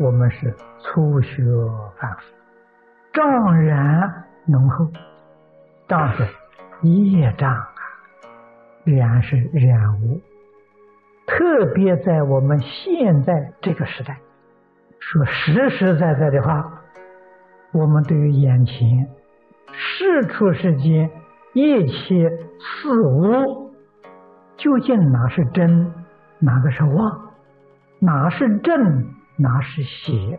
我们是初学凡夫，障然浓厚，障是业障啊，然是染污。特别在我们现在这个时代，说实实在在的话，我们对于眼前世出世间一切事物，究竟哪是真，哪个是妄，哪是正，哪是邪，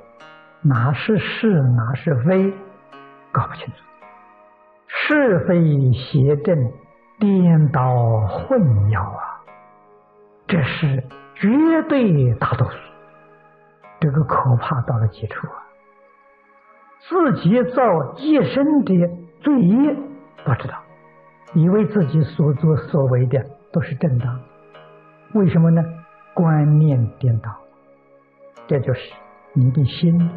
哪是是，哪是非，搞不清楚，是非邪正颠倒混淆啊！这是绝对大多数，这个可怕到了极处啊！自己造一生的罪业不知道，以为自己所作所为的都是正当，为什么呢？观念颠倒，这就是你的心、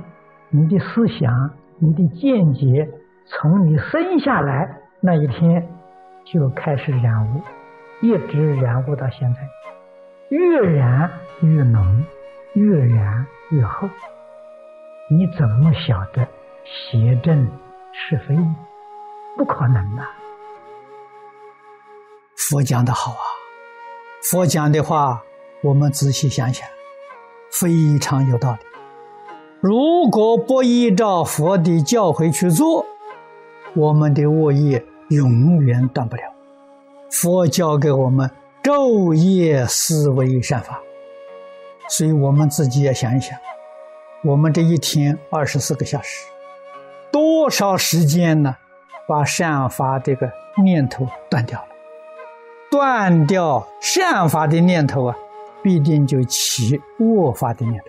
你的思想、你的见解，从你生下来那一天就开始染污，一直染污到现在。越染越浓，越染越厚。你怎么晓得邪正是非？不可能的。佛讲的好啊，佛讲的话，我们仔细想想，非常有道理。如果不依照佛的教诲去做，我们的恶业永远断不了。佛教给我们。昼夜思维善法，所以我们自己也想一想，我们这一天二十四个小时，多少时间呢？把善法这个念头断掉了，断掉善法的念头啊，必定就起恶法的念头。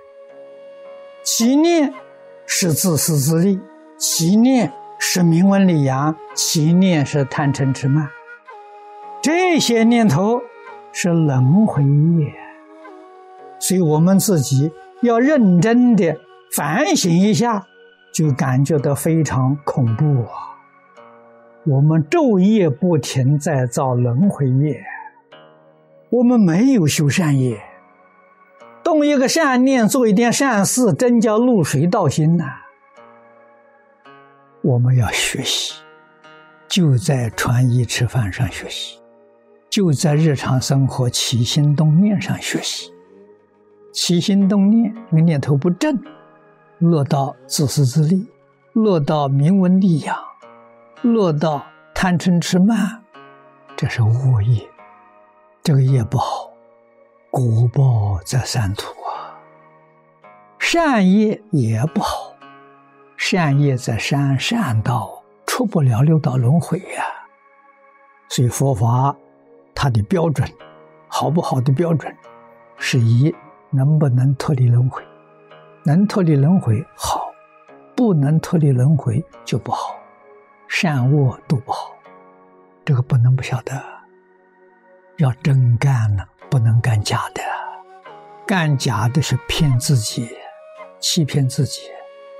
起念是自私自利，起念是名闻利养，起念是贪嗔痴慢，这些念头。是轮回业，所以我们自己要认真的反省一下，就感觉到非常恐怖啊！我们昼夜不停在造轮回业，我们没有修善业，动一个善念，做一点善事，真叫露水道心呐！我们要学习，就在穿衣吃饭上学习。就在日常生活起心动念上学习，起心动念，这个念头不正，落到自私自利，落到名闻利养，落到贪嗔痴慢，这是恶业，这个业不好，果报在三途啊。善业也不好，善业在山善道，出不了六道轮回呀。所以佛法。它的标准好不好的标准，是以能不能脱离轮回，能脱离轮回好，不能脱离轮回就不好，善恶都不好，这个不能不晓得，要真干呢，不能干假的，干假的是骗自己，欺骗自己，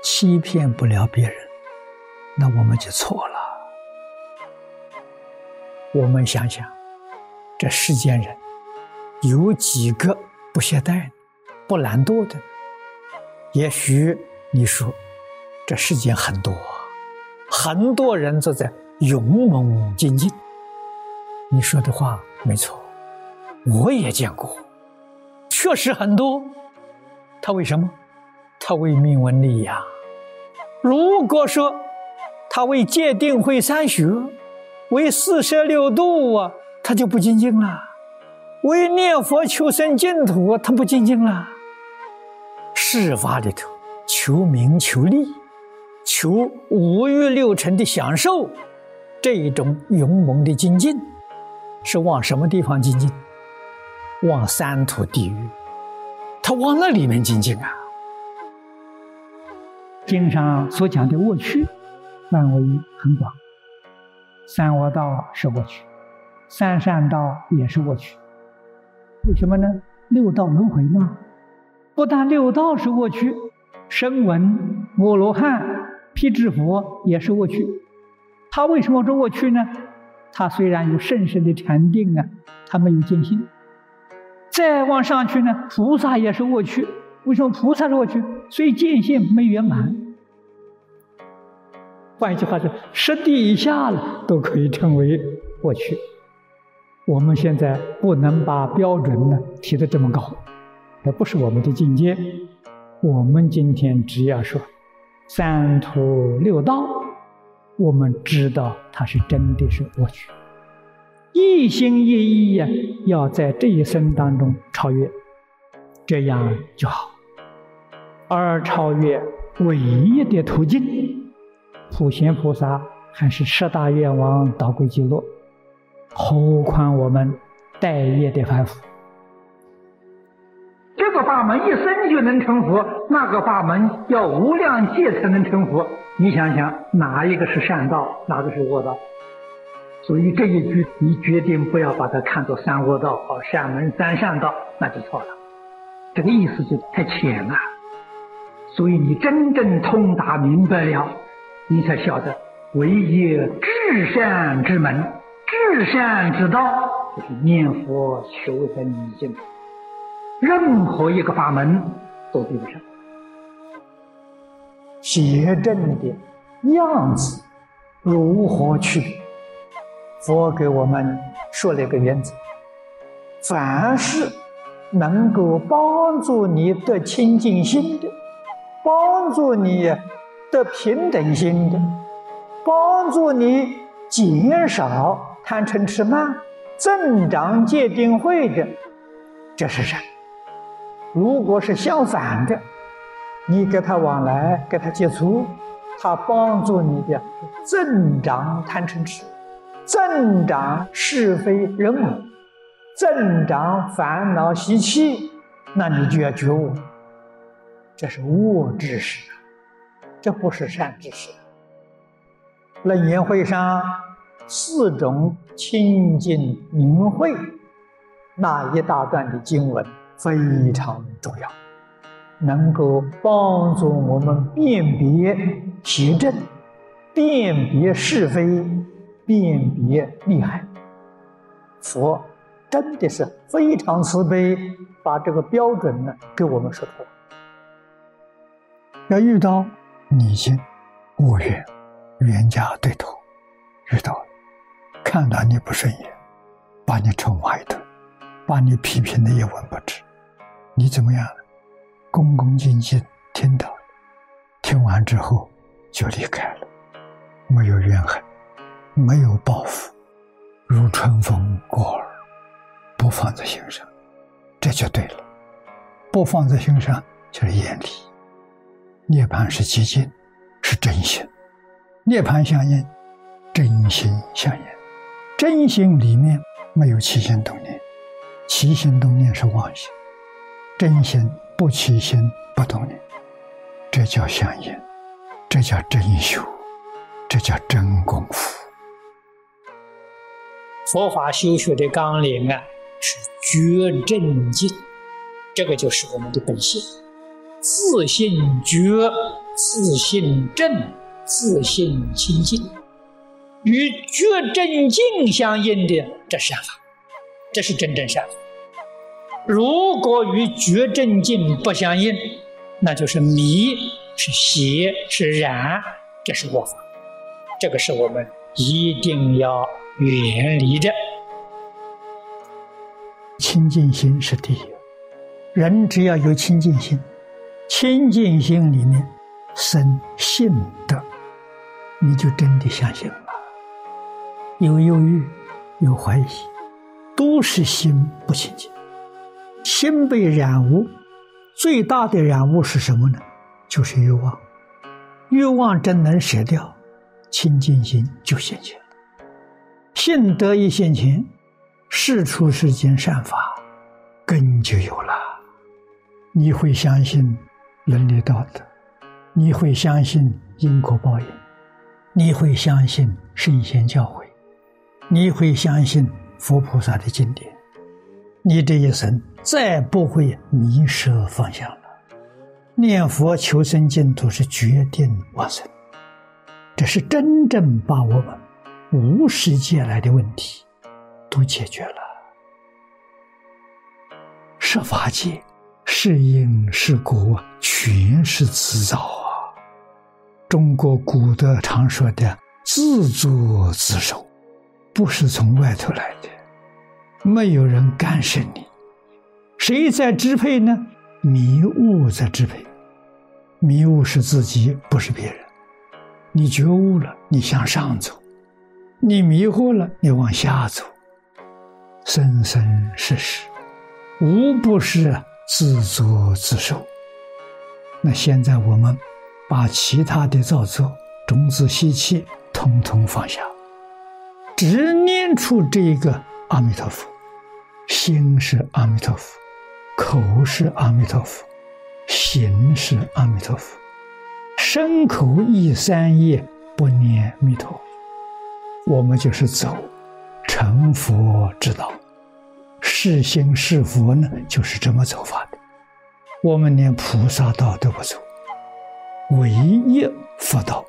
欺骗不了别人，那我们就错了。我们想想。这世间人有几个不懈怠、不懒惰的？也许你说，这世间很多，很多人都在勇猛精进。你说的话没错，我也见过，确实很多。他为什么？他为名闻利呀。如果说他为戒定慧三学，为四摄六度啊。他就不精进了，为念佛求生净土，他不精进了。事法里头求名求利，求五欲六尘的享受，这一种勇猛的精进，是往什么地方精进？往三途地狱，他往那里面精进啊。经上所讲的恶趣范围很广，三恶道是恶趣。三善道也是过去，为什么呢？六道轮回嘛。不但六道是过去，声闻、阿罗汉、辟支佛也是过去。他为什么说过去呢？他虽然有甚深的禅定啊，他没有见性。再往上去呢，菩萨也是过去。为什么菩萨是我去？所以见性没圆满。换一句话说，十地以下了都可以称为过去。我们现在不能把标准呢提得这么高，那不是我们的境界。我们今天只要说三途六道，我们知道它是真的是过去，一心一意呀，要在这一生当中超越，这样就好。而超越唯一的途径。普贤菩萨还是十大愿王导归极乐，何况我们待业的凡夫？法门一生就能成佛，那个法门要无量劫才能成佛。你想想，哪一个是善道，哪个是恶道？所以这一句，你决定不要把它看作三恶道好善门三善道，那就错了。这个意思就太浅了。所以你真正通达明白了。你才晓得，唯一至善之门、至善之道，就是念佛求生净土。任何一个法门都比不上。邪正的样子如何去？佛给我们说了一个原则：凡是能够帮助你得清净心的，帮助你。得平等心的，帮助你减少贪嗔痴慢，增长戒定慧的，这是善。如果是相反的，你跟他往来，跟他接触，他帮助你的增长贪嗔痴，增长是非人我，增长烦恼习气，那你就要觉悟，这是恶知识。这不是善知识。楞严会上四种清净明慧那一大段的经文非常重要，能够帮助我们辨别邪正、辨别是非、辨别利害。佛真的是非常慈悲，把这个标准呢给我们说出来。要遇到。你心我愿、冤家对头，遇到，看到你不顺眼，把你臭骂一顿，把你批评的一文不值，你怎么样？恭恭敬敬听到，听完之后就离开了，没有怨恨，没有报复，如春风过耳，不放在心上，这就对了。不放在心上就是眼里。涅槃是寂静，是真心。涅槃相应，真心相应。真心里面没有起心动念，起心动念是妄心。真心不起心不动念，这叫相应，这叫真修，这叫真功夫。佛法修学的纲领啊，是觉正净，这个就是我们的本性。自信觉，自信正，自信清净，与觉正净相应的，这是善法，这是真正善。如果与觉正境不相应，那就是迷，是邪，是染，这是恶法。这个是我们一定要远离的。清净心是第一，人只要有清净心。清净心里面生信德，你就真的相信了。有犹豫，有怀疑，都是心不清净。心被染污，最大的染污是什么呢？就是欲望。欲望真能舍掉，清净心就现前。信德一现前，事出世间善法根就有了。你会相信。伦理道德，你会相信因果报应，你会相信圣贤教诲，你会相信佛菩萨的经典，你这一生再不会迷失方向了。念佛求生净土是决定往生，这是真正把我们无始劫来的问题都解决了。设法界。是因是果，全是自造啊！中国古德常说的“自作自受”，不是从外头来的，没有人干涉你，谁在支配呢？迷雾在支配，迷雾是自己，不是别人。你觉悟了，你向上走；你迷惑了，你往下走。生生世世，无不是。自作自受。那现在我们把其他的造作、种子习气统统放下，只念出这个阿弥陀佛，心是阿弥陀佛，口是阿弥陀佛，行是阿弥陀佛，身口意三业不念弥陀，我们就是走成佛之道。是心是佛呢，就是这么走法的。我们连菩萨道都不走，唯一佛道。